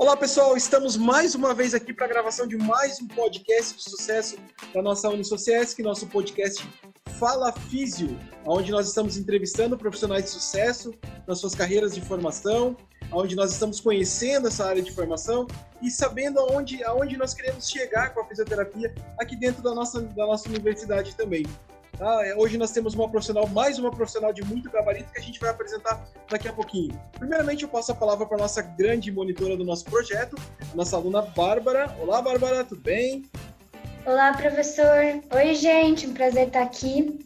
Olá pessoal, estamos mais uma vez aqui para a gravação de mais um podcast de sucesso da nossa Unisociesc, nosso podcast Fala Físio, onde nós estamos entrevistando profissionais de sucesso nas suas carreiras de formação, onde nós estamos conhecendo essa área de formação e sabendo aonde, aonde nós queremos chegar com a fisioterapia aqui dentro da nossa, da nossa universidade também. Ah, hoje nós temos uma profissional, mais uma profissional de muito gabarito que a gente vai apresentar daqui a pouquinho. Primeiramente, eu passo a palavra para a nossa grande monitora do nosso projeto, a nossa aluna Bárbara. Olá, Bárbara, tudo bem? Olá, professor. Oi, gente, um prazer estar aqui.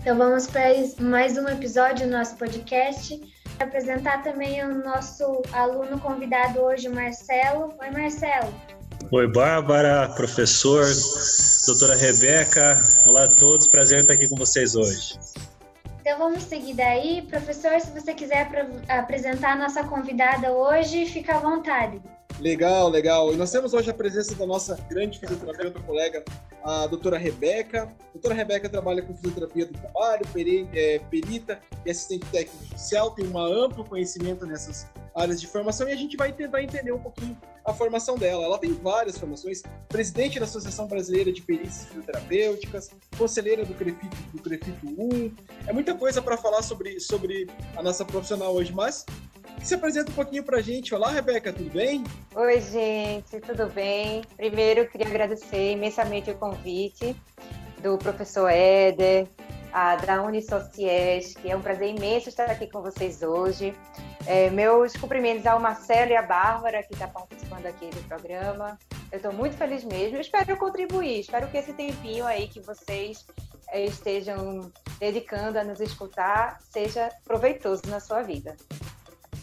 Então, vamos para mais um episódio do nosso podcast. Apresentar também o nosso aluno convidado hoje, Marcelo. Oi, Marcelo. Oi, Bárbara, professor, doutora Rebeca. Olá a todos, prazer estar aqui com vocês hoje. Então vamos seguir daí. Professor, se você quiser apresentar a nossa convidada hoje, fica à vontade. Legal, legal. E nós temos hoje a presença da nossa grande fisioterapeuta colega, a doutora Rebeca. A doutora Rebeca trabalha com fisioterapia do trabalho, é, perita e assistente técnico oficial, tem um amplo conhecimento nessas áreas de formação e a gente vai tentar entender um pouquinho a formação dela. Ela tem várias formações, presidente da Associação Brasileira de Perícias Fisioterapêuticas, conselheira do CREFITO, do CREFITO 1. É muita coisa para falar sobre, sobre a nossa profissional hoje, mas se apresenta um pouquinho para a gente. Olá, Rebeca, tudo bem? Oi, gente, tudo bem? Primeiro, queria agradecer imensamente o convite do professor Éder, a, da que É um prazer imenso estar aqui com vocês hoje. É, meus cumprimentos ao Marcelo e à Bárbara, que está participando aqui do programa. Eu estou muito feliz mesmo. espero contribuir. Espero que esse tempinho aí que vocês é, estejam dedicando a nos escutar seja proveitoso na sua vida.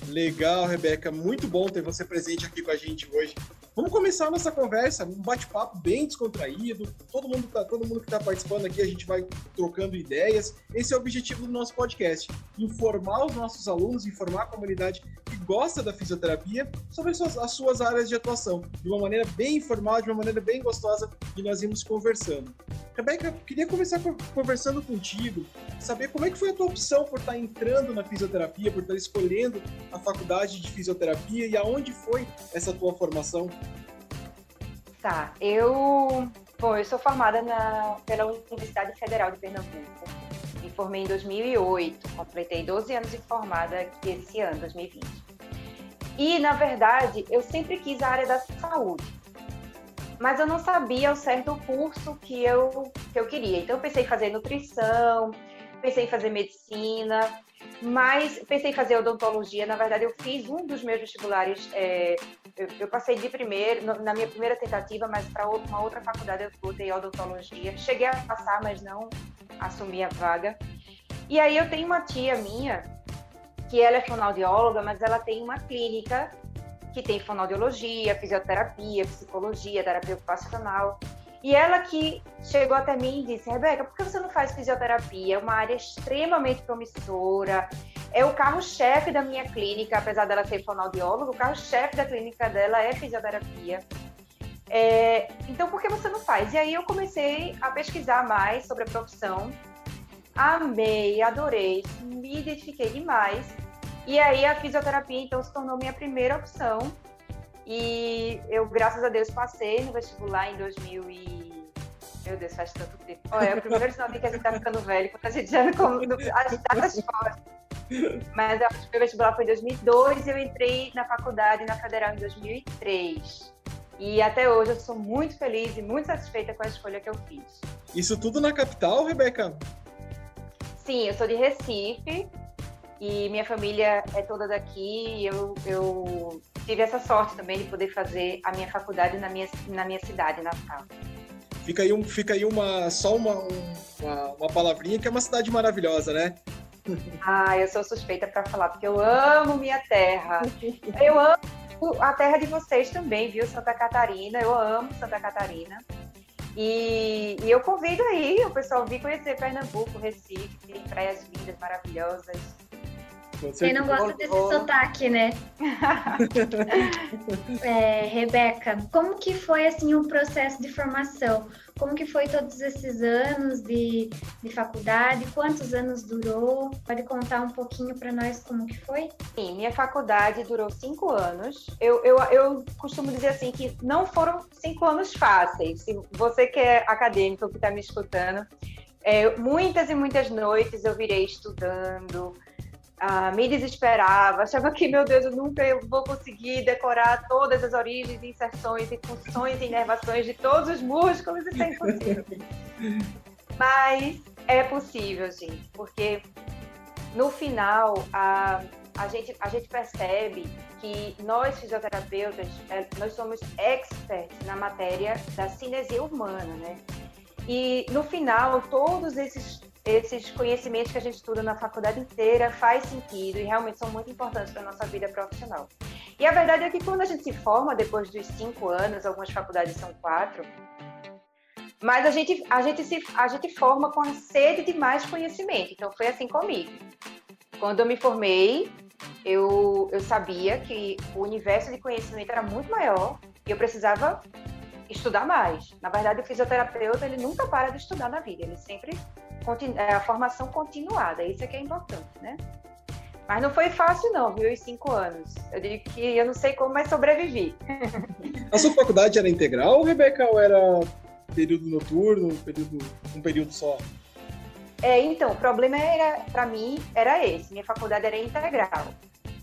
Legal, Rebeca. Muito bom ter você presente aqui com a gente hoje. Vamos começar a nossa conversa, um bate-papo bem descontraído. Todo mundo, tá, todo mundo que está participando aqui, a gente vai trocando ideias. Esse é o objetivo do nosso podcast: informar os nossos alunos, informar a comunidade que gosta da fisioterapia sobre as suas, as suas áreas de atuação, de uma maneira bem informal, de uma maneira bem gostosa, e nós irmos conversando. Rebeca, queria começar conversando contigo, saber como é que foi a tua opção por estar entrando na fisioterapia, por estar escolhendo a faculdade de fisioterapia e aonde foi essa tua formação? Tá, eu, bom, eu sou formada na, pela Universidade Federal de Pernambuco. Me formei em 2008, completei 12 anos de formada esse ano, 2020. E, na verdade, eu sempre quis a área da saúde, mas eu não sabia ao certo o curso que eu, que eu queria. Então, eu pensei em fazer nutrição, pensei em fazer medicina, mas pensei em fazer odontologia. Na verdade, eu fiz um dos meus vestibulares é, eu, eu, passei de primeiro, na minha primeira tentativa, mas para uma outra faculdade eu botei odontologia. Cheguei a passar, mas não assumi a vaga. E aí eu tenho uma tia minha, que ela é fonoaudióloga, mas ela tem uma clínica que tem fonoaudiologia, fisioterapia, psicologia, terapia ocupacional. E ela que chegou até mim e disse: Rebeca, por que você não faz fisioterapia? É uma área extremamente promissora, é o carro-chefe da minha clínica, apesar dela ser fonoaudióloga, o carro-chefe da clínica dela é fisioterapia. É, então, por que você não faz? E aí eu comecei a pesquisar mais sobre a profissão, amei, adorei, me identifiquei demais. E aí a fisioterapia, então, se tornou minha primeira opção. E eu, graças a Deus, passei no vestibular em 2000 e... Meu Deus, faz tanto tempo. Olha, é o primeiro sinal que a gente tá ficando velho, quando a gente já não... As datas fora. Mas eu acho que o vestibular foi em 2002 e eu entrei na faculdade na Federal em 2003. E até hoje eu sou muito feliz e muito satisfeita com a escolha que eu fiz. Isso tudo na capital, Rebeca? Sim, eu sou de Recife e minha família é toda daqui. Eu, eu tive essa sorte também de poder fazer a minha faculdade na minha, na minha cidade natal. Fica aí, um, fica aí uma, só uma, uma, uma palavrinha que é uma cidade maravilhosa, né? Ah, eu sou suspeita para falar, porque eu amo minha terra. Eu amo a terra de vocês também, viu? Santa Catarina. Eu amo Santa Catarina. E, e eu convido aí o pessoal vir conhecer Pernambuco, Recife, praias lindas, maravilhosas. Quem não gosta desse sotaque, né? é, Rebeca, como que foi assim o processo de formação? Como que foi todos esses anos de, de faculdade? Quantos anos durou? Pode contar um pouquinho para nós como que foi? Sim, minha faculdade durou cinco anos. Eu, eu, eu costumo dizer assim que não foram cinco anos fáceis. Se você que é acadêmico, que está me escutando, é, muitas e muitas noites eu virei estudando, ah, me desesperava, achava que, meu Deus, eu nunca vou conseguir decorar todas as origens, inserções e funções e inervações de todos os músculos, isso é impossível. Mas é possível, gente, porque no final a, a, gente, a gente percebe que nós fisioterapeutas, é, nós somos experts na matéria da cinesia humana, né? E no final, todos esses esses conhecimentos que a gente estuda na faculdade inteira faz sentido e realmente são muito importantes para a nossa vida profissional. E a verdade é que quando a gente se forma, depois dos cinco anos, algumas faculdades são quatro, mas a gente, a gente, se, a gente forma com a sede de mais conhecimento. Então foi assim comigo. Quando eu me formei, eu, eu sabia que o universo de conhecimento era muito maior e eu precisava estudar mais. Na verdade, o fisioterapeuta ele nunca para de estudar na vida, ele sempre a formação continuada, isso é que é importante, né? Mas não foi fácil não, viu, os cinco anos. Eu digo que eu não sei como, mas sobrevivi. A sua faculdade era integral, Rebeca, ou era período noturno, período, um período só? É, então, o problema era, para mim, era esse. Minha faculdade era integral.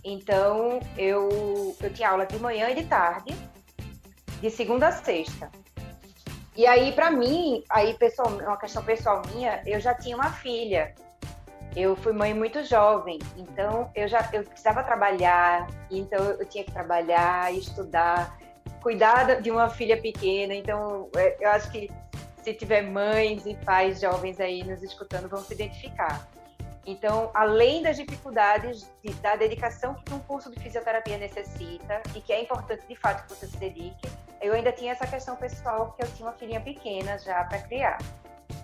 Então, eu, eu tinha aula de manhã e de tarde, de segunda a sexta. E aí, para mim, aí pessoal, uma questão pessoal minha, eu já tinha uma filha. Eu fui mãe muito jovem, então eu já eu precisava trabalhar, então eu tinha que trabalhar, estudar, cuidar de uma filha pequena. Então, é, eu acho que se tiver mães e pais jovens aí nos escutando, vão se identificar. Então, além das dificuldades de, da dedicação que um curso de fisioterapia necessita e que é importante de fato que você se dedique, eu ainda tinha essa questão pessoal porque eu tinha uma filhinha pequena já para criar.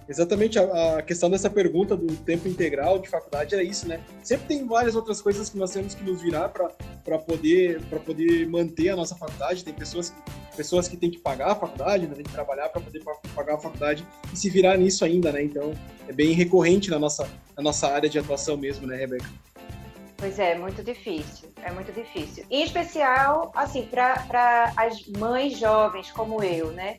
Exatamente, a, a, questão dessa pergunta do tempo integral de faculdade é isso, né? Sempre tem várias outras coisas que nós temos que nos virar para poder, poder manter a nossa faculdade. Tem pessoas, pessoas que têm que pagar a faculdade, né? tem que trabalhar para poder pagar a faculdade e se virar nisso ainda, né? Então, é bem recorrente na nossa, na nossa área de atuação mesmo, né, Rebeca? Pois é, muito difícil, é muito difícil. Em especial, assim, para as mães jovens como eu, né?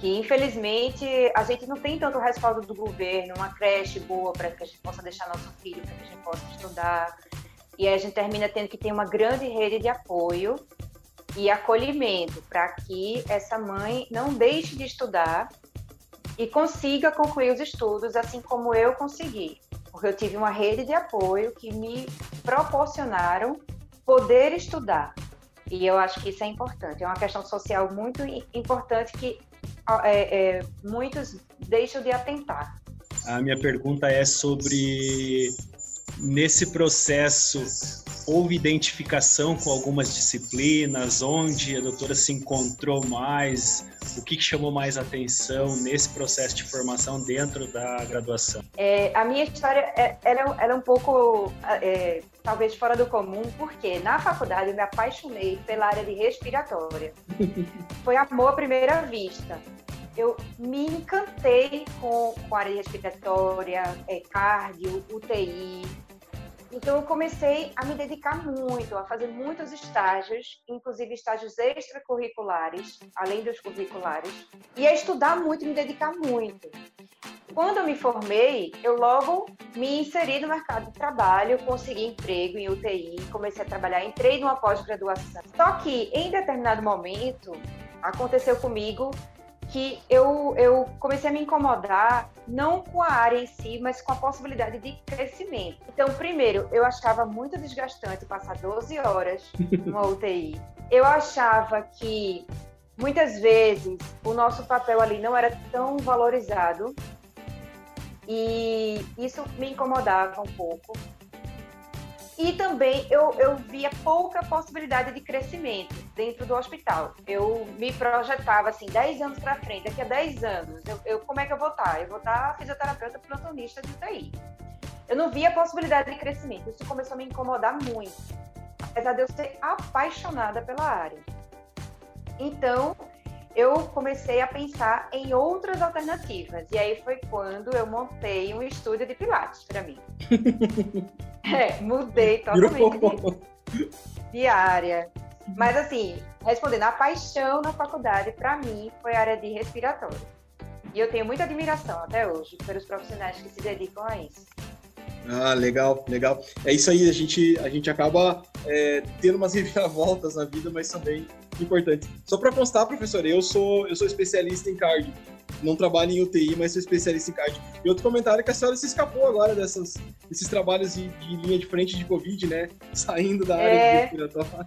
Que infelizmente a gente não tem tanto respaldo do governo, uma creche boa para que a gente possa deixar nosso filho, para que a gente possa estudar. E a gente termina tendo que ter uma grande rede de apoio e acolhimento para que essa mãe não deixe de estudar e consiga concluir os estudos assim como eu consegui porque eu tive uma rede de apoio que me proporcionaram poder estudar. E eu acho que isso é importante. É uma questão social muito importante que é, é, muitos deixam de atentar. A minha pergunta é sobre nesse processo houve identificação com algumas disciplinas, onde a doutora se encontrou mais, o que, chamou mais atenção nesse processo de formação dentro da graduação? É, a minha história é, ela, ela é um pouco, é, talvez fora do comum, porque na faculdade eu me apaixonei pela área de respiratória. Foi amor à primeira vista eu me encantei com, com a área respiratória, é, cardio, UTI, então eu comecei a me dedicar muito, a fazer muitos estágios, inclusive estágios extracurriculares, além dos curriculares, e a estudar muito, me dedicar muito. Quando eu me formei, eu logo me inseri no mercado de trabalho, consegui emprego em UTI, comecei a trabalhar, entrei numa pós-graduação. Só que em determinado momento aconteceu comigo que eu, eu comecei a me incomodar não com a área em si, mas com a possibilidade de crescimento. Então, primeiro, eu achava muito desgastante passar 12 horas numa UTI. Eu achava que muitas vezes o nosso papel ali não era tão valorizado e isso me incomodava um pouco. E também eu, eu via pouca possibilidade de crescimento dentro do hospital. Eu me projetava assim, 10 anos para frente, daqui a 10 anos, eu, eu, como é que eu vou estar? Eu vou estar fisioterapeuta plantonista de UTI. eu não via possibilidade de crescimento. Isso começou a me incomodar muito, apesar de eu ser apaixonada pela área. Então, eu comecei a pensar em outras alternativas. E aí foi quando eu montei um estúdio de Pilates para mim. é, mudei totalmente de, de, área. Mas assim, respondendo, a paixão na faculdade para mim foi a área de respiratório. E eu tenho muita admiração até hoje pelos profissionais que se dedicam a isso. Ah, legal, legal. É isso aí, a gente, a gente acaba é, tendo umas reviravoltas na vida, mas também importantes. Só para constar, professor, eu sou, eu sou especialista em cardio. Não trabalho em UTI, mas sou especialista em cardio. E outro comentário é que a senhora se escapou agora dessas, desses trabalhos de, de linha de frente de Covid, né? Saindo da área é... respiratória.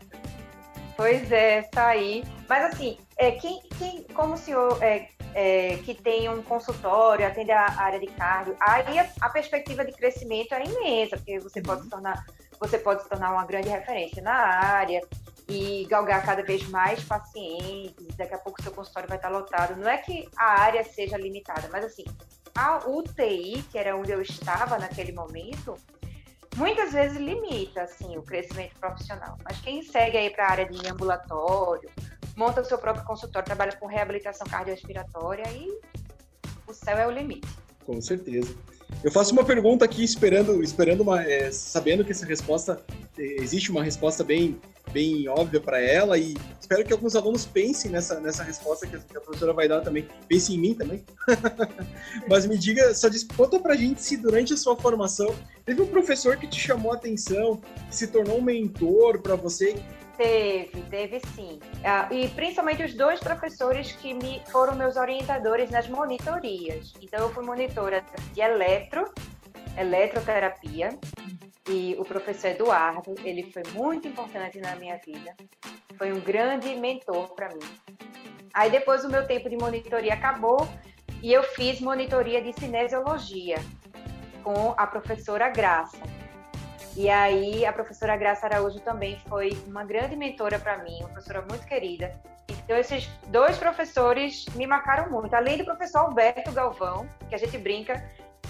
Pois é, saí. Mas assim, é, quem, quem, como o senhor é, é, que tem um consultório, atende a área de cardio, aí a, a, perspectiva de crescimento é imensa, porque você pode se tornar, você pode se tornar uma grande referência na área e galgar cada vez mais pacientes, daqui a pouco seu consultório vai estar lotado. Não é que a área seja limitada, mas assim, a UTI, que era onde eu estava naquele momento, muitas vezes limita assim o crescimento profissional. Mas quem segue aí para a área de ambulatório, monta o seu próprio consultório, trabalha com reabilitação cardiorrespiratória e o céu é o limite. Com certeza. Eu faço uma pergunta aqui esperando, esperando uma, é, sabendo que essa resposta é, existe uma resposta bem, bem óbvia para ela e espero que alguns alunos pensem nessa, nessa resposta que a, que a professora vai dar também. Pense em mim também. Mas me diga, só diz, conta pra gente se durante a sua formação teve um professor que te chamou a atenção, que se tornou um mentor para você, Teve, teve sim. Ah, e principalmente os dois professores que me foram meus orientadores nas monitorias. Então, eu fui monitora de eletro, eletroterapia, e o professor Eduardo, ele foi muito importante na minha vida. Foi um grande mentor para mim. Aí, depois, o meu tempo de monitoria acabou e eu fiz monitoria de cinesiologia com a professora Graça. E aí a professora Graça Araújo também foi uma grande mentora para mim, uma professora muito querida. Então esses dois professores me marcaram muito, além do professor Alberto Galvão, que a gente brinca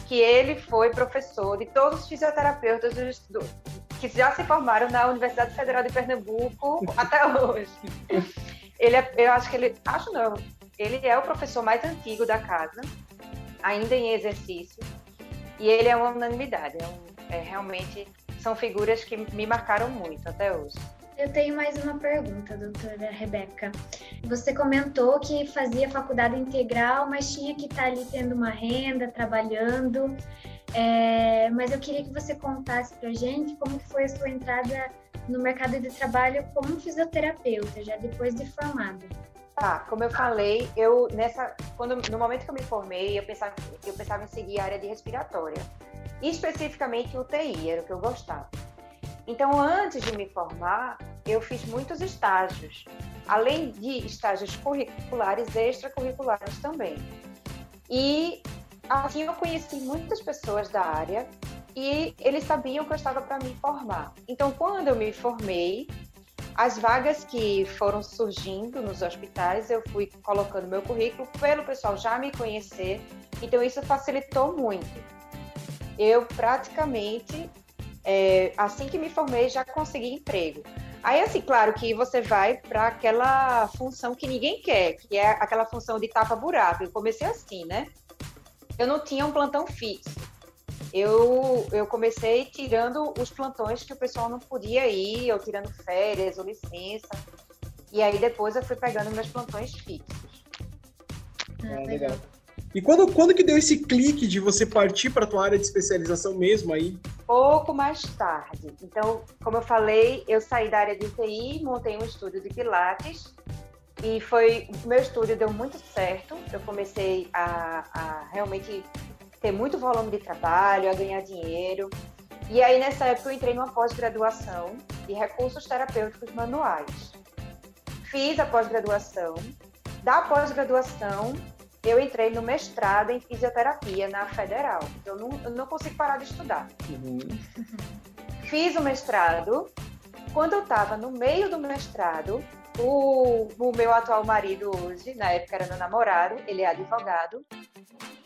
que ele foi professor de todos os fisioterapeutas do, do, que já se formaram na Universidade Federal de Pernambuco até hoje. Ele é, eu acho que ele, acho não, ele é o professor mais antigo da casa, ainda em exercício, e ele é uma unanimidade, é, um, é realmente são figuras que me marcaram muito até hoje. Eu tenho mais uma pergunta, doutora Rebeca. Você comentou que fazia faculdade integral, mas tinha que estar ali tendo uma renda, trabalhando. É, mas eu queria que você contasse para gente como foi a sua entrada no mercado de trabalho como fisioterapeuta, já depois de formada. Tá, como eu falei, eu nessa, quando no momento que eu me formei, eu pensava, eu pensava em seguir a área de respiratória especificamente UTI, era o que eu gostava. Então, antes de me formar, eu fiz muitos estágios, além de estágios curriculares, extracurriculares também. E assim eu conheci muitas pessoas da área e eles sabiam que eu estava para me formar. Então, quando eu me formei, as vagas que foram surgindo nos hospitais, eu fui colocando meu currículo pelo pessoal já me conhecer. Então, isso facilitou muito eu praticamente, é, assim que me formei, já consegui emprego. Aí, assim, claro que você vai para aquela função que ninguém quer, que é aquela função de tapa-buraco. Eu comecei assim, né? Eu não tinha um plantão fixo. Eu, eu comecei tirando os plantões que o pessoal não podia ir, ou tirando férias, ou licença. E aí depois eu fui pegando meus plantões fixos. Ah, legal. E quando, quando que deu esse clique de você partir para a tua área de especialização mesmo aí? Pouco mais tarde. Então, como eu falei, eu saí da área de TI, montei um estúdio de Pilates e foi meu estúdio deu muito certo. Eu comecei a, a realmente ter muito volume de trabalho, a ganhar dinheiro. E aí, nessa época, eu entrei numa pós-graduação de recursos terapêuticos manuais. Fiz a pós-graduação. Da pós-graduação, eu entrei no mestrado em fisioterapia na Federal. Eu não, eu não consigo parar de estudar. Uhum. Fiz o mestrado. Quando eu estava no meio do mestrado, o, o meu atual marido hoje, na época era meu namorado, ele é advogado,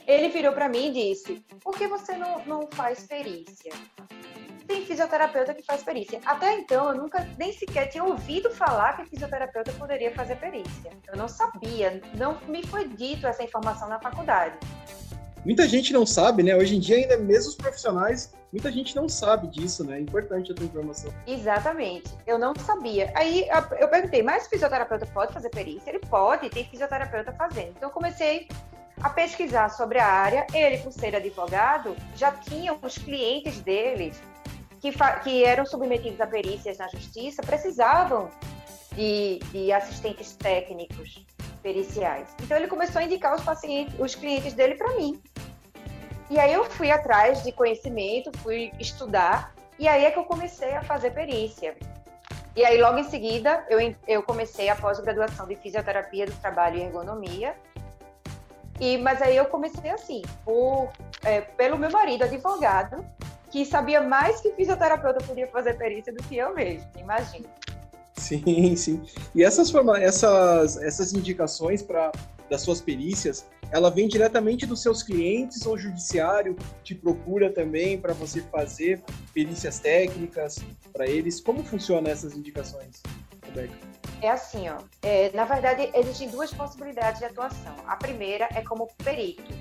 ele virou para mim e disse: por que você não, não faz perícia? Tem fisioterapeuta que faz perícia. Até então, eu nunca nem sequer tinha ouvido falar que fisioterapeuta poderia fazer perícia. Eu não sabia, não me foi dito essa informação na faculdade. Muita gente não sabe, né? Hoje em dia, ainda mesmo os profissionais, muita gente não sabe disso, né? É importante a tua informação. Exatamente. Eu não sabia. Aí eu perguntei, mas fisioterapeuta pode fazer perícia? Ele pode, tem fisioterapeuta fazendo. Então eu comecei a pesquisar sobre a área. Ele, por ser advogado, já tinha os clientes deles que, que eram submetidos a perícias na justiça, precisavam de, de assistentes técnicos periciais. Então ele começou a indicar os pacientes, os clientes dele para mim. E aí eu fui atrás de conhecimento, fui estudar, e aí é que eu comecei a fazer perícia. E aí logo em seguida eu, eu comecei a pós-graduação de fisioterapia do trabalho e ergonomia. E mas aí eu comecei assim, por, é, pelo meu marido advogado, que sabia mais que fisioterapeuta podia fazer perícia do que eu mesmo, imagina. Sim, sim. E essas, essas, essas indicações para das suas perícias, ela vem diretamente dos seus clientes ou o judiciário te procura também para você fazer perícias técnicas para eles? Como funcionam essas indicações, Rebeca? É assim, ó. É, na verdade, existem duas possibilidades de atuação. A primeira é como perito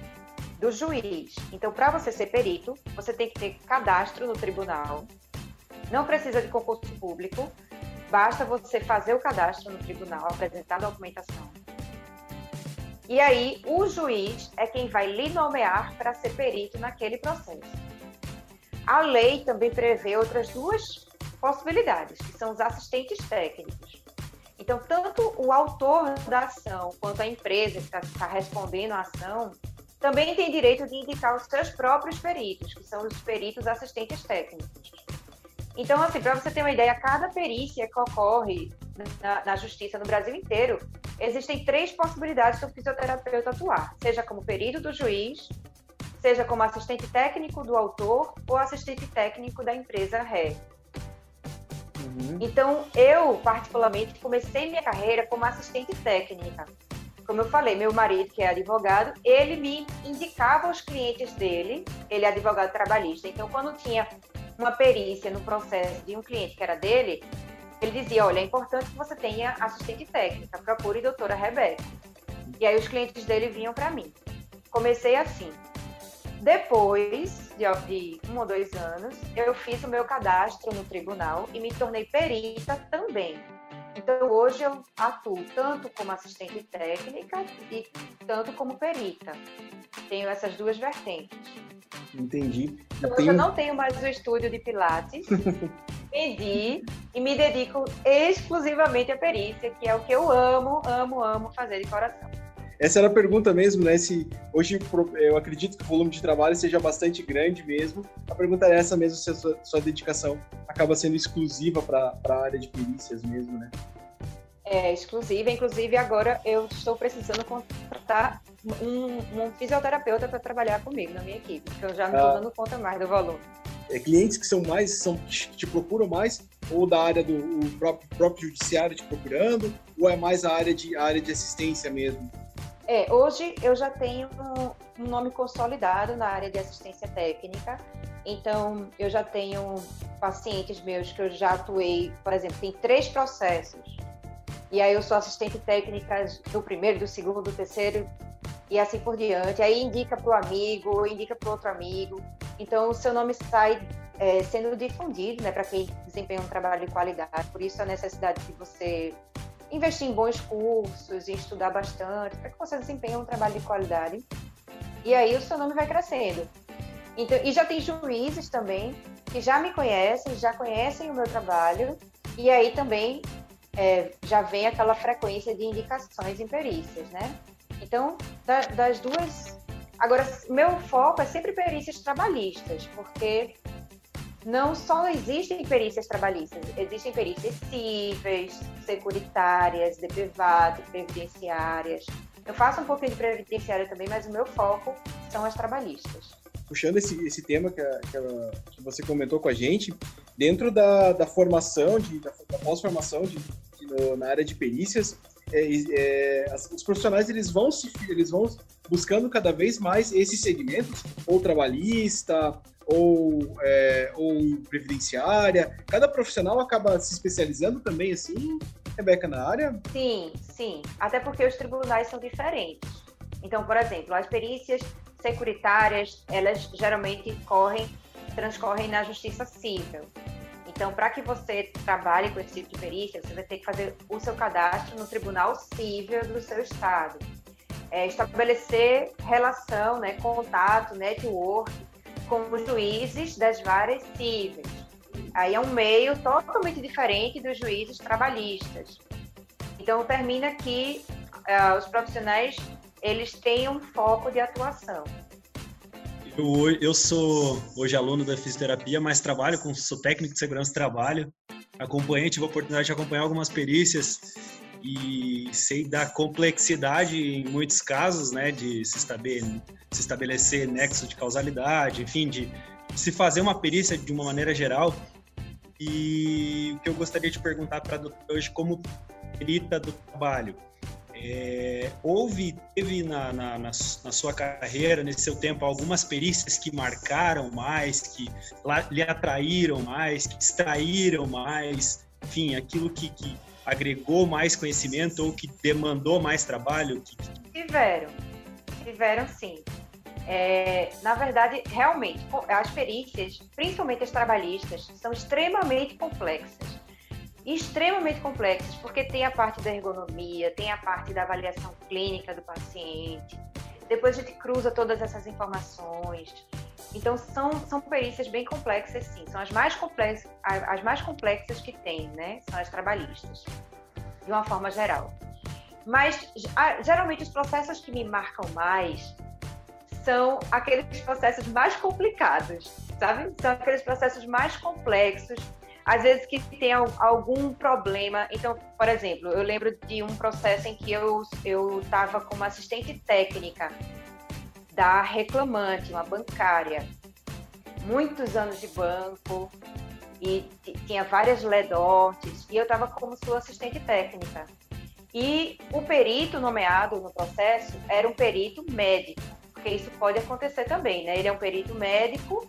do juiz. Então, para você ser perito, você tem que ter cadastro no tribunal. Não precisa de concurso público Basta você fazer o cadastro no tribunal, apresentar a documentação. E aí, o juiz é quem vai lhe nomear para ser perito naquele processo. A lei também prevê outras duas possibilidades, que são os assistentes técnicos. Então, tanto o autor da ação quanto a empresa que está tá respondendo à ação também tem direito de indicar os seus próprios peritos, que são os peritos assistentes técnicos. Então, assim, para você ter uma ideia, cada perícia que ocorre na, na, justiça no Brasil inteiro, existem três possibilidades do fisioterapeuta atuar, seja como perito do juiz, seja como assistente técnico do autor ou assistente técnico da empresa ré. Uhum. Então, eu, particularmente, comecei minha carreira como assistente técnica. Como eu falei, meu marido, que é advogado, ele me indicava os clientes dele, ele é advogado trabalhista. Então, quando tinha uma perícia no processo de um cliente que era dele, ele dizia, olha, é importante que você tenha assistente técnica, procure doutora Rebeca. E aí os clientes dele vinham para mim. Comecei assim. Depois de, de, um ou dois anos, eu fiz o meu cadastro no tribunal e me tornei perita também. Então, hoje eu atuo tanto como assistente técnica e tanto como perita. Tenho essas duas vertentes. Entendi. Então, eu não tenho mais o estúdio de Pilates. Vendi e me dedico exclusivamente à perícia, que é o que eu amo, amo, amo fazer de coração. Essa era a pergunta mesmo, né? Se hoje eu acredito que o volume de trabalho seja bastante grande mesmo. A pergunta é essa mesmo, se a sua, sua dedicação acaba sendo exclusiva para a área de perícias mesmo, né? É exclusiva. Inclusive, agora eu estou precisando contratar um, um fisioterapeuta para trabalhar comigo na minha equipe, porque eu já não estou ah. dando conta mais do volume. É, clientes que são mais, são, te procuram mais, ou da área do próprio, próprio judiciário te procurando, ou é mais a área de, a área de assistência mesmo? É, hoje eu já tenho um nome consolidado na área de assistência técnica, então eu já tenho pacientes meus que eu já atuei, por exemplo, tem três processos, e aí eu sou assistente técnica do primeiro, do segundo, do terceiro, e assim por diante. Aí indica para o amigo, indica para outro amigo. Então, o seu nome sai é, sendo difundido né, para quem desempenha um trabalho de qualidade. Por isso, a necessidade de você investir em bons cursos e estudar bastante para que você desempenhe um trabalho de qualidade. E aí, o seu nome vai crescendo. Então, e já tem juízes também que já me conhecem, já conhecem o meu trabalho. E aí também é, já vem aquela frequência de indicações em perícias, né? Então, da, das duas. Agora, meu foco é sempre perícias trabalhistas, porque não só existem perícias trabalhistas, existem perícias cíveis, securitárias, DPVAT, previdenciárias. Eu faço um pouquinho de previdenciária também, mas o meu foco são as trabalhistas. Puxando esse, esse tema que, a, que, a, que você comentou com a gente, dentro da, da formação, de, da, da pós-formação de, de na área de perícias, é, é, os profissionais eles vão, se, eles vão buscando cada vez mais esses segmentos, ou trabalhista, ou, é, ou previdenciária. Cada profissional acaba se especializando também, assim, Rebeca, na área? Sim, sim. Até porque os tribunais são diferentes. Então, por exemplo, as perícias securitárias, elas geralmente correm, transcorrem na justiça civil. Então, para que você trabalhe com esse tipo de perícia, você vai ter que fazer o seu cadastro no Tribunal Civil do seu estado. É, estabelecer relação, né, contato, network com os juízes das várias cíveis. Aí é um meio totalmente diferente dos juízes trabalhistas. Então, termina que uh, os profissionais eles têm um foco de atuação. Eu, eu sou hoje aluno da fisioterapia, mas trabalho com sou técnico de segurança de trabalho. Acompanhei, tive a oportunidade de acompanhar algumas perícias e sei da complexidade em muitos casos, né, de se estabelecer, se estabelecer nexo de causalidade, enfim, de se fazer uma perícia de uma maneira geral. E o que eu gostaria de perguntar para hoje, como perita do trabalho, é, houve, teve na, na, na, sua carreira, nesse seu tempo, algumas perícias que marcaram mais, que lhe atraíram mais, que extraíram mais, enfim, aquilo que, que agregou mais conhecimento ou que demandou mais trabalho? Tiveram, tiveram sim. É, na verdade, realmente, as perícias, principalmente as trabalhistas, são extremamente complexas extremamente complexas, porque tem a parte da ergonomia, tem a parte da avaliação clínica do paciente, depois a gente cruza todas essas informações. Então são, são perícias bem complexas, sim. São as mais complexas, as mais complexas que tem, né? São as trabalhistas, de uma forma geral. Mas geralmente os processos que me marcam mais são aqueles processos mais complicados, sabe? São aqueles processos mais complexos às vezes que tem algum problema. Então, por exemplo, eu lembro de um processo em que eu eu estava como assistente técnica da reclamante, uma bancária, muitos anos de banco e tinha várias LEDORTs e eu estava como sua assistente técnica. E o perito nomeado no processo era um perito médico, porque isso pode acontecer também, né? Ele é um perito médico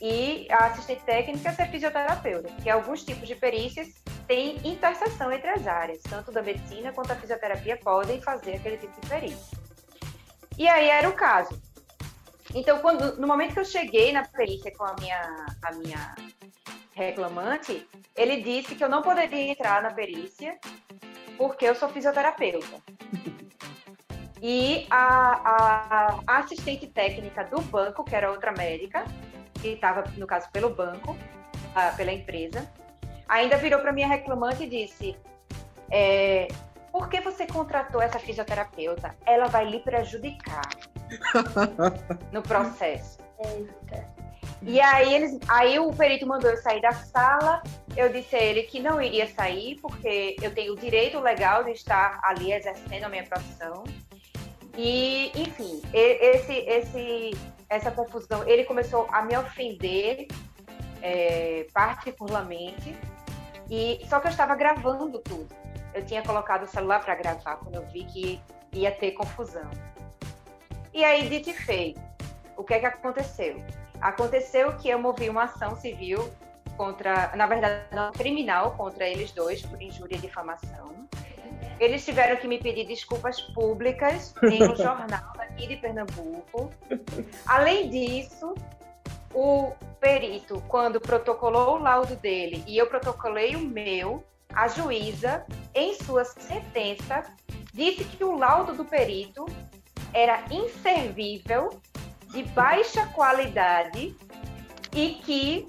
e a assistente técnica ser fisioterapeuta, que alguns tipos de perícias têm interseção entre as áreas, tanto da medicina quanto a fisioterapia podem fazer aquele tipo de perícia. E aí era o caso. Então, quando, no momento que eu cheguei na perícia com a minha, a minha reclamante, ele disse que eu não poderia entrar na perícia porque eu sou fisioterapeuta. E a, a, a assistente técnica do banco, que era outra médica, que estava, no caso, pelo banco, uh, pela empresa, ainda virou para minha reclamante e disse: é, por que você contratou essa fisioterapeuta? Ela vai lhe prejudicar no processo. Eita. E aí, eles, aí o perito mandou eu sair da sala. Eu disse a ele que não iria sair, porque eu tenho o direito legal de estar ali exercendo a minha profissão. E, enfim, esse, esse essa confusão, ele começou a me ofender é, particularmente, e só que eu estava gravando tudo. Eu tinha colocado o celular para gravar quando eu vi que ia ter confusão. E aí, dito e feito, o que é que aconteceu? Aconteceu que eu movi uma ação civil contra, na verdade, não criminal contra eles dois por injúria e difamação. Eles tiveram que me pedir desculpas públicas em um jornal daqui de Pernambuco. Além disso, o perito, quando protocolou o laudo dele e eu protocolei o meu, a juíza, em sua sentença, disse que o laudo do perito era inservível, de baixa qualidade e que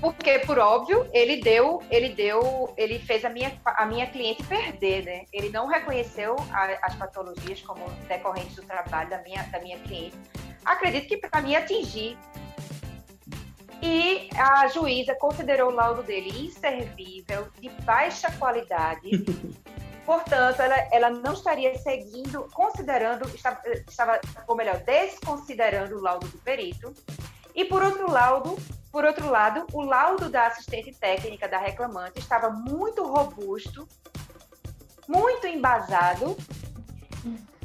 porque, por óbvio, ele deu, ele deu, ele fez a minha, a minha cliente perder, né? Ele não reconheceu a, as patologias como decorrentes do trabalho da minha, da minha cliente. Acredito que para me atingir. E a juíza considerou o laudo dele inservível, de baixa qualidade. Portanto, ela, ela não estaria seguindo, considerando, estava, estava, ou melhor, desconsiderando o laudo do perito. E por outro laudo, por outro lado, o laudo da assistente técnica da reclamante estava muito robusto muito embasado,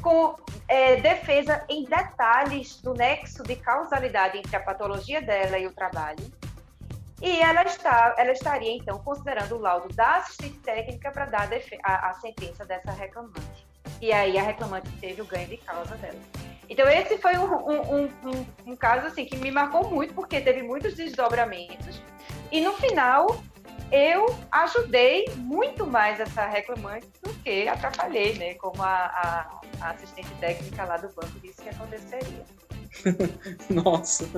com é, defesa em detalhes do nexo de causalidade entre a patologia dela e o trabalho. E ela, está, ela estaria, então, considerando o laudo da assistente técnica para dar a, a sentença dessa reclamante. E aí a reclamante teve o ganho de causa dela. Então, esse foi um, um, um, um, caso assim, que me marcou muito, porque teve muitos desdobramentos. E no final, eu ajudei muito mais essa reclamante do que atrapalhei, né? Como a, a, a assistente técnica lá do banco disse que aconteceria. Nossa,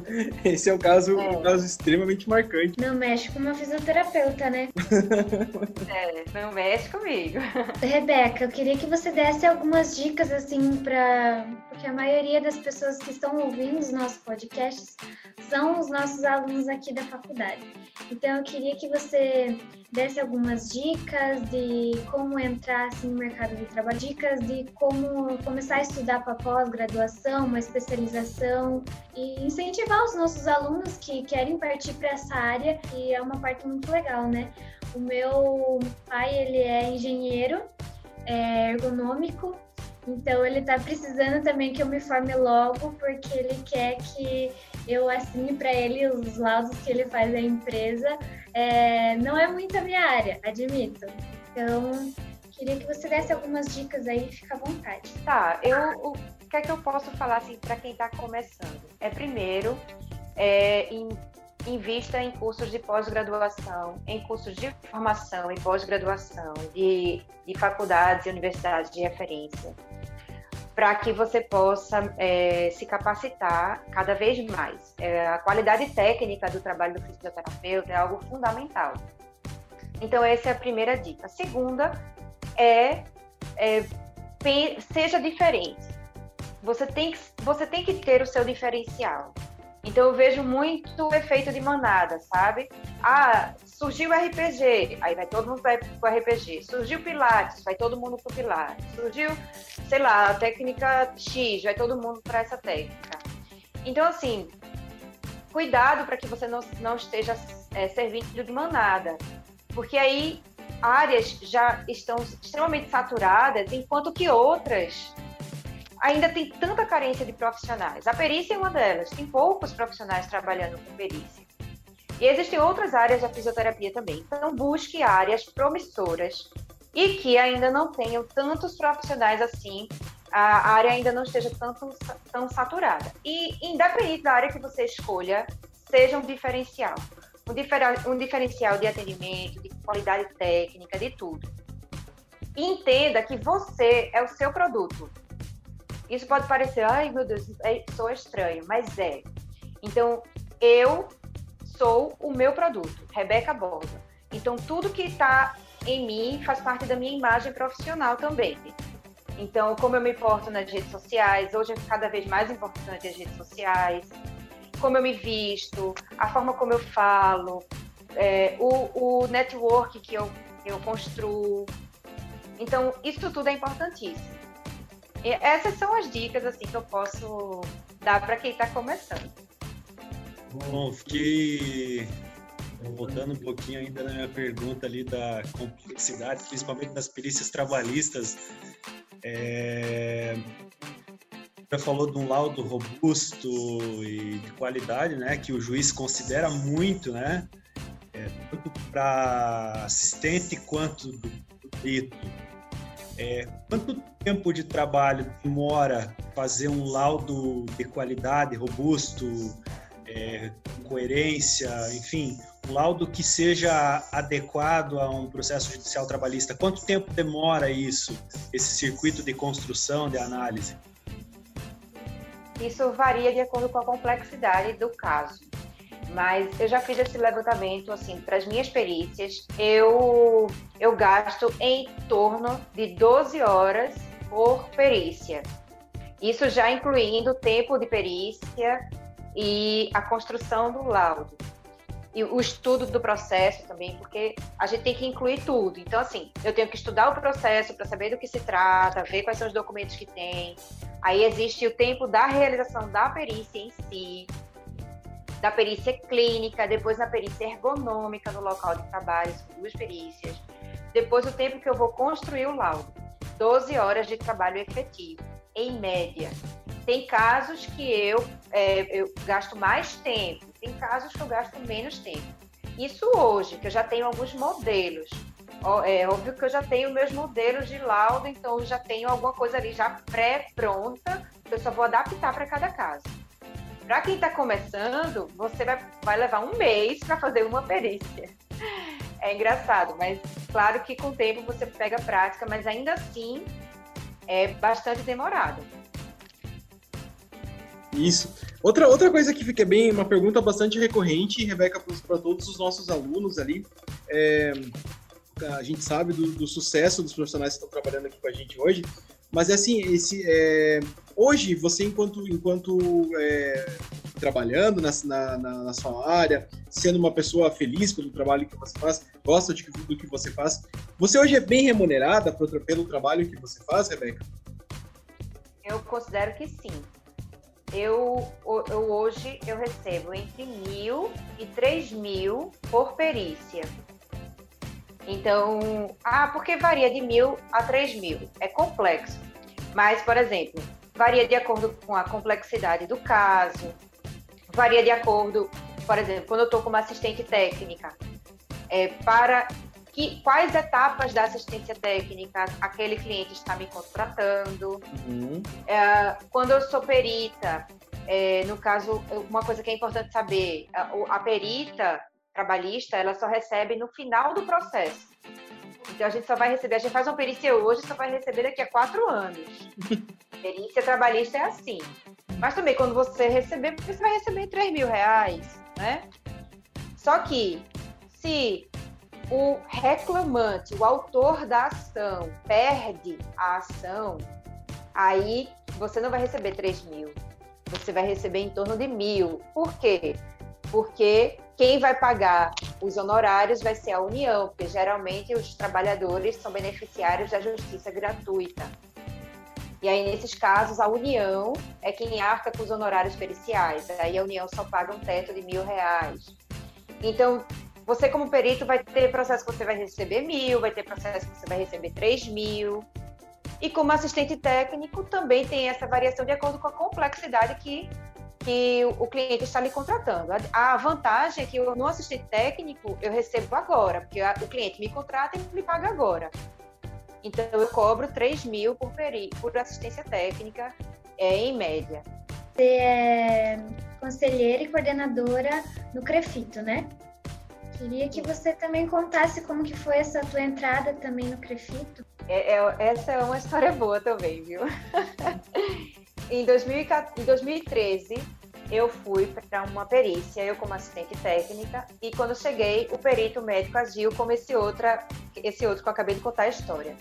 esse é um caso, é. um caso extremamente marcante. Não mexe com uma fisioterapeuta, né? é, não mexe comigo. Rebeca, eu queria que você desse algumas dicas, assim, para. Porque a maioria das pessoas que estão ouvindo os nossos podcasts são os nossos alunos aqui da faculdade. Então, eu queria que você desse algumas dicas de como entrar assim, no mercado de trabalho, dicas de como começar a estudar para pós-graduação, uma especialização e incentivar os nossos alunos que querem partir para essa área, que é uma parte muito legal, né? O meu pai, ele é engenheiro é ergonômico, então ele está precisando também que eu me forme logo, porque ele quer que eu assine para ele os laudos que ele faz da empresa. É, não é muito a minha área, admito. Então, queria que você desse algumas dicas aí, fica à vontade. Tá, eu, que é que eu posso falar assim para quem está começando? É primeiro, é, em, invista em cursos de pós-graduação, em cursos de formação e pós-graduação de, de faculdades e universidades de referência para que você possa é, se capacitar cada vez mais. É, a qualidade técnica do trabalho do fisioterapeuta é algo fundamental. Então, essa é a primeira dica. A segunda é, é seja diferente. Você tem, que, você tem que ter o seu diferencial. Então eu vejo muito o efeito de manada, sabe? Ah, surgiu o RPG, aí vai todo mundo para o RPG. Surgiu Pilates, vai todo mundo para o Pilates. Surgiu, sei lá, a técnica X, vai todo mundo para essa técnica. Então, assim, cuidado para que você não, não esteja é, servindo de manada, porque aí áreas já estão extremamente saturadas, enquanto que outras ainda tem tanta carência de profissionais. A perícia é uma delas, tem poucos profissionais trabalhando com perícia. E existem outras áreas da fisioterapia também. Então, busque áreas promissoras e que ainda não tenham tantos profissionais assim, a área ainda não esteja tanto, tão saturada. E, independente da área que você escolha, seja um diferencial. Um, um diferencial de atendimento, de qualidade técnica, de tudo. Entenda que você é o seu produto. Isso pode parecer, ai meu Deus, é, sou estranho, mas é. Então, eu sou o meu produto, Rebeca Borba. Então, tudo que está em mim faz parte da minha imagem profissional também. Então, como eu me porto nas redes sociais, hoje é cada vez mais importante as redes sociais, como eu me visto, a forma como eu falo, é, o, o network que eu, eu construo. Então, isso tudo é importantíssimo. E essas são as dicas assim que eu posso dar para quem está começando. Bom, fiquei voltando um pouquinho ainda na minha pergunta ali da complexidade, principalmente das perícias trabalhistas. É... Já falou de um laudo robusto e de qualidade, né, que o juiz considera muito, né, é, tanto para assistente quanto do perito. É, quanto tempo de trabalho demora fazer um laudo de qualidade, robusto, é, coerência, enfim, um laudo que seja adequado a um processo judicial trabalhista? Quanto tempo demora isso, esse circuito de construção, de análise? Isso varia de acordo com a complexidade do caso mas eu já fiz esse levantamento assim para as minhas perícias. Eu eu gasto em torno de 12 horas por perícia. Isso já incluindo o tempo de perícia e a construção do laudo. E o estudo do processo também, porque a gente tem que incluir tudo. Então, assim, eu tenho que estudar o processo para saber do que se trata, ver quais são os documentos que tem. Aí existe o tempo da realização da perícia em si, da perícia clínica, depois na perícia ergonômica no local de trabalho, são duas perícias. Depois o tempo que eu vou construir o laudo. 12 horas de trabalho efetivo, em média. Tem casos que eu, é, eu gasto mais tempo, tem casos que eu gasto menos tempo. Isso hoje, que eu já tenho alguns modelos. É óbvio que eu já tenho meus modelos de laudo, então eu já tenho alguma coisa ali já pré-pronta, eu só vou adaptar para cada caso. Para quem está começando, você vai, vai levar um mês para fazer uma perícia. É engraçado, mas claro que com o tempo você pega prática, mas ainda assim é bastante demorado. Isso. Outra, outra coisa que fica bem, uma pergunta bastante recorrente, Rebeca, para todos os nossos alunos ali, é, a gente sabe do, do, sucesso dos profissionais que estão trabalhando aqui com a gente hoje, mas é assim, esse, é, hoje você enquanto, enquanto é, trabalhando na, na, na, sua área, sendo uma pessoa feliz pelo trabalho que você faz, gosta de, do que você faz, você hoje é bem remunerada pelo trabalho que você faz, Rebeca? Eu considero que sim eu, eu hoje eu recebo entre mil e três mil por perícia. Então, ah, porque varia de mil a três mil? É complexo. Mas, por exemplo, varia de acordo com a complexidade do caso, varia de acordo, por exemplo, quando eu estou como assistente técnica, é, para que, quais etapas da assistência técnica aquele cliente está me contratando. Uhum. É, quando eu sou perita, é, no caso, uma coisa que é importante saber, a, a, perita trabalhista, ela só recebe no final do processo. Então a gente só vai receber, a gente faz uma perícia hoje, só vai receber daqui a quatro anos. perícia trabalhista é assim. Mas também quando você receber, você vai receber 3 mil reais, né? Só que se o reclamante, o autor da ação, perde a ação, aí você não vai receber 3 mil, você vai receber em torno de mil. Por quê? Porque quem vai pagar os honorários vai ser a União, porque geralmente os trabalhadores são beneficiários da justiça gratuita. E aí, nesses casos, a União é quem arca com os honorários periciais. Aí a União só paga um teto de mil reais. Então, você, como perito, vai ter processo que você vai receber mil, vai ter processo que você vai receber três mil. E como assistente técnico, também tem essa variação de acordo com a complexidade que, que o cliente está lhe contratando. A vantagem é que eu, no assistente técnico eu recebo agora, porque o cliente me contrata e me paga agora. Então eu cobro 3 mil por, peri, por assistência técnica, é, em média. Você é conselheira e coordenadora no Crefito, né? Queria que você também contasse como que foi essa tua entrada também no Crefito. É, é, essa é uma história boa também, viu? em, 2014, em 2013, eu fui para uma perícia, eu como assistente técnica, e quando cheguei, o perito médico agiu como esse, outra, esse outro que eu acabei de contar a história.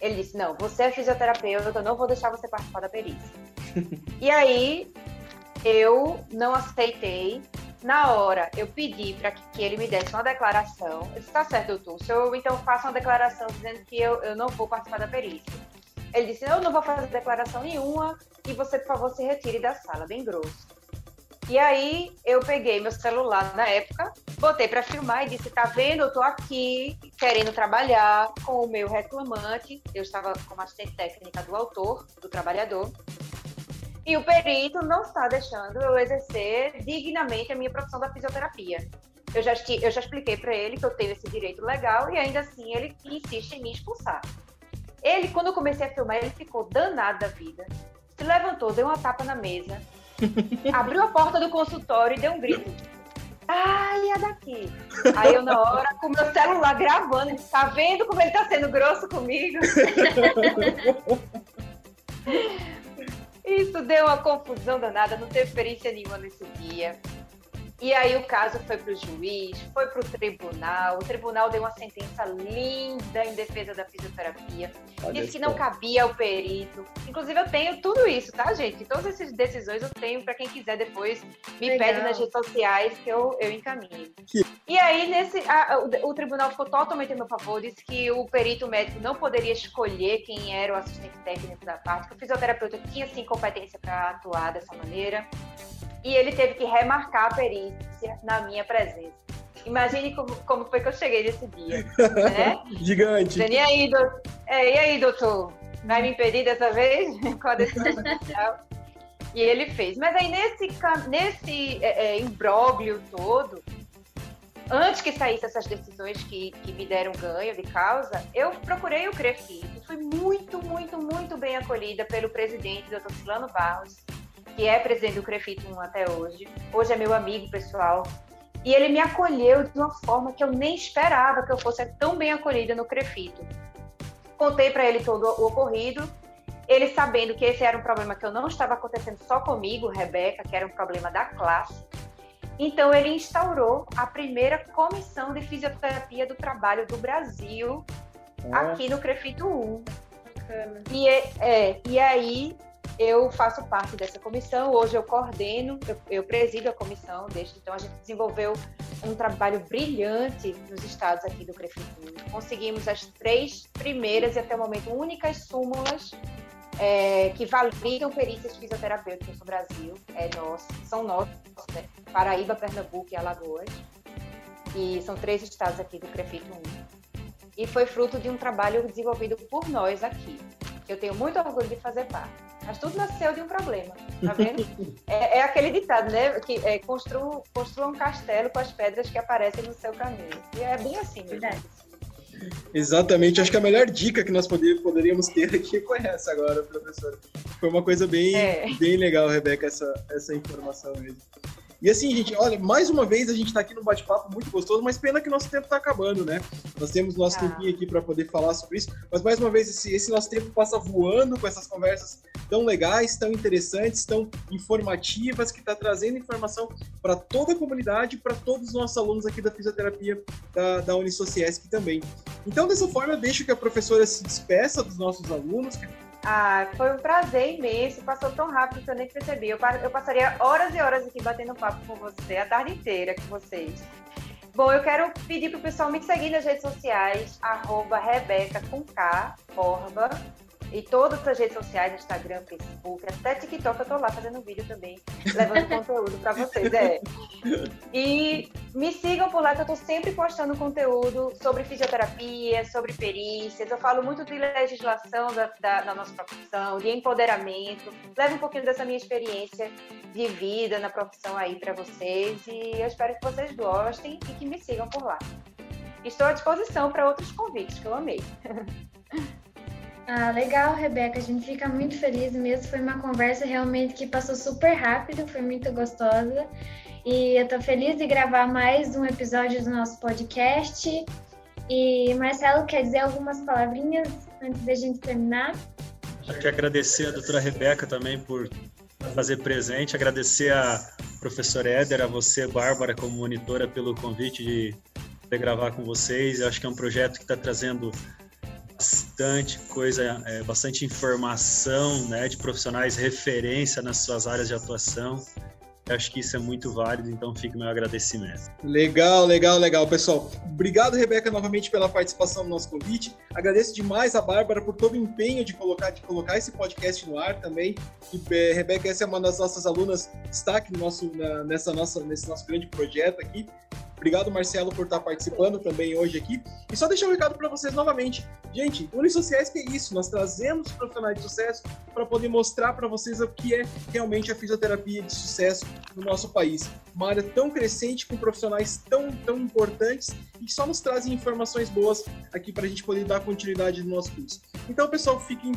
Ele disse: Não, você é fisioterapeuta, eu não vou deixar você participar da perícia. e aí, eu não aceitei, na hora, eu pedi para que ele me desse uma declaração. Eu disse, tá certo, doutor. Se eu então faço uma declaração dizendo que eu, eu não vou participar da perícia. Ele disse, eu não vou fazer declaração nenhuma e você, por favor, se retire da sala, bem grosso. E aí eu peguei meu celular na época, botei para filmar e disse, tá vendo, eu tô aqui querendo trabalhar com o meu reclamante. Eu estava como assistente técnica do autor, do trabalhador. E o perito não está deixando eu exercer dignamente a minha profissão da fisioterapia. Eu já, eu já expliquei para ele que eu tenho esse direito legal e ainda assim ele insiste em me expulsar. Ele, quando eu comecei a filmar, ele ficou danado da vida. Se levantou, deu uma tapa na mesa, abriu a porta do consultório e deu um grito. Ai, é daqui. Aí eu, na hora, com meu celular gravando, tá vendo como ele tá sendo grosso comigo? Isso deu uma confusão danada, não teve perícia nenhuma nesse dia. E aí o caso foi para o juiz, foi para o tribunal. O tribunal deu uma sentença linda em defesa da fisioterapia. Olha disse que não cabia ao perito. Inclusive eu tenho tudo isso, tá, gente? Todas essas decisões eu tenho para quem quiser depois me Legal. pede nas redes sociais que eu, eu encaminho. Que... E aí nesse a, o, o, tribunal ficou totalmente a meu favor, disse que o perito médico não poderia escolher quem era o assistente técnico da parte, que o fisioterapeuta tinha sim competência para atuar dessa maneira e ele teve que remarcar a perícia na minha presença. Imagine como, como foi que eu cheguei nesse dia. Né? Gigante. E aí, doutor? É, e aí, doutor? vai me impedir dessa vez com a decisão judicial. E ele fez. Mas aí nesse, nesse é, é, imbróglio todo, antes que saíssem essas decisões que, que me deram ganho de causa, eu procurei o CREFIT. Fui muito, muito, muito bem acolhida pelo presidente, doutor Silano Barros, que é presidente do CREFIT 1 até hoje. Hoje é meu amigo pessoal. E ele me acolheu de uma forma que eu nem esperava que eu fosse tão bem acolhida no CREFITO. Contei para ele todo o ocorrido ele sabendo que esse era um problema que eu não estava acontecendo só comigo, Rebeca, que era um problema da classe. Então ele instaurou a primeira comissão de fisioterapia do trabalho do Brasil aqui no Crefito 1. E, é, é, e aí eu faço parte dessa comissão, hoje eu coordeno, eu, eu presido a comissão desde então a gente desenvolveu um trabalho brilhante nos estados aqui do Crefito 1. Conseguimos as três primeiras e até o momento únicas súmulas é, que validam perícias fisioterapêuticas no Brasil, é nosso, são nossos, né? Paraíba, Pernambuco e Alagoas. E são três estados aqui do CREFIT 1. E foi fruto de um trabalho desenvolvido por nós aqui. Eu tenho muito orgulho de fazer parte. Mas tudo nasceu de um problema, tá vendo? é, é, aquele ditado, né? Que é, construa, construa um castelo com as pedras que aparecem no seu caminho. E é bem assim, verdade. Exatamente, acho que a melhor dica que nós poderíamos ter aqui foi essa agora, professor. Foi uma coisa bem, é. bem legal, Rebeca, essa, essa informação mesmo. E assim, gente, olha, mais uma vez a gente está aqui no bate-papo muito gostoso, mas pena que nosso tempo está acabando, né? Nós temos nosso ah. tempinho aqui para poder falar sobre isso, mas mais uma vez esse, esse nosso tempo passa voando com essas conversas tão legais, tão interessantes, tão informativas, que está trazendo informação para toda a comunidade, para todos os nossos alunos aqui da fisioterapia da, da Unisociesc também. Então, dessa forma, eu deixo que a professora se despeça dos nossos alunos, ah, foi um prazer imenso, passou tão rápido que eu nem percebi. Eu, eu passaria horas e horas aqui batendo papo com você, a tarde inteira com vocês. Bom, eu quero pedir para o pessoal me seguir nas redes sociais, arroba Rebeca com K, e todas as redes sociais, Instagram, Facebook, até TikTok, eu tô lá fazendo vídeo também, levando conteúdo para vocês, é. E me sigam por lá, que eu tô sempre postando conteúdo sobre fisioterapia, sobre perícias, eu falo muito de legislação da, da, da nossa profissão, de empoderamento, levo um pouquinho dessa minha experiência de vida na profissão aí para vocês, e eu espero que vocês gostem e que me sigam por lá. Estou à disposição para outros convites, que eu amei. Ah, legal, Rebeca. A gente fica muito feliz mesmo. Foi uma conversa realmente que passou super rápido, foi muito gostosa. E eu tô feliz de gravar mais um episódio do nosso podcast. E Marcelo, quer dizer algumas palavrinhas antes da gente terminar? Quero agradecer a doutora Rebeca também por fazer presente, agradecer a professora Éder, a você, Bárbara, como monitora, pelo convite de poder gravar com vocês. Eu acho que é um projeto que está trazendo bastante coisa, é, bastante informação né, de profissionais referência nas suas áreas de atuação. Eu acho que isso é muito válido, então fica o meu agradecimento. Legal, legal, legal, pessoal. Obrigado, Rebeca, novamente pela participação no nosso convite. Agradeço demais a Bárbara por todo o empenho de colocar, de colocar esse podcast no ar também. E, é, Rebeca, essa é uma das nossas alunas destaque no nosso, na, nessa nossa, nesse nosso grande projeto aqui. Obrigado, Marcelo, por estar participando também hoje aqui. E só deixar um recado para vocês novamente. Gente, Unisociais que é isso, nós trazemos profissionais de sucesso para poder mostrar para vocês o que é realmente a fisioterapia de sucesso no nosso país. Uma área tão crescente, com profissionais tão, tão importantes e que só nos trazem informações boas aqui para a gente poder dar continuidade no nosso curso. Então, pessoal, fiquem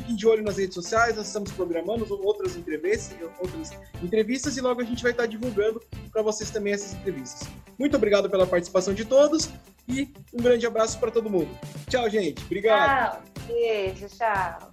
Fiquem de olho nas redes sociais, nós estamos programando outras entrevistas, outras entrevistas e logo a gente vai estar divulgando para vocês também essas entrevistas. Muito obrigado pela participação de todos e um grande abraço para todo mundo. Tchau, gente. Obrigado. Tchau. Beijo, tchau.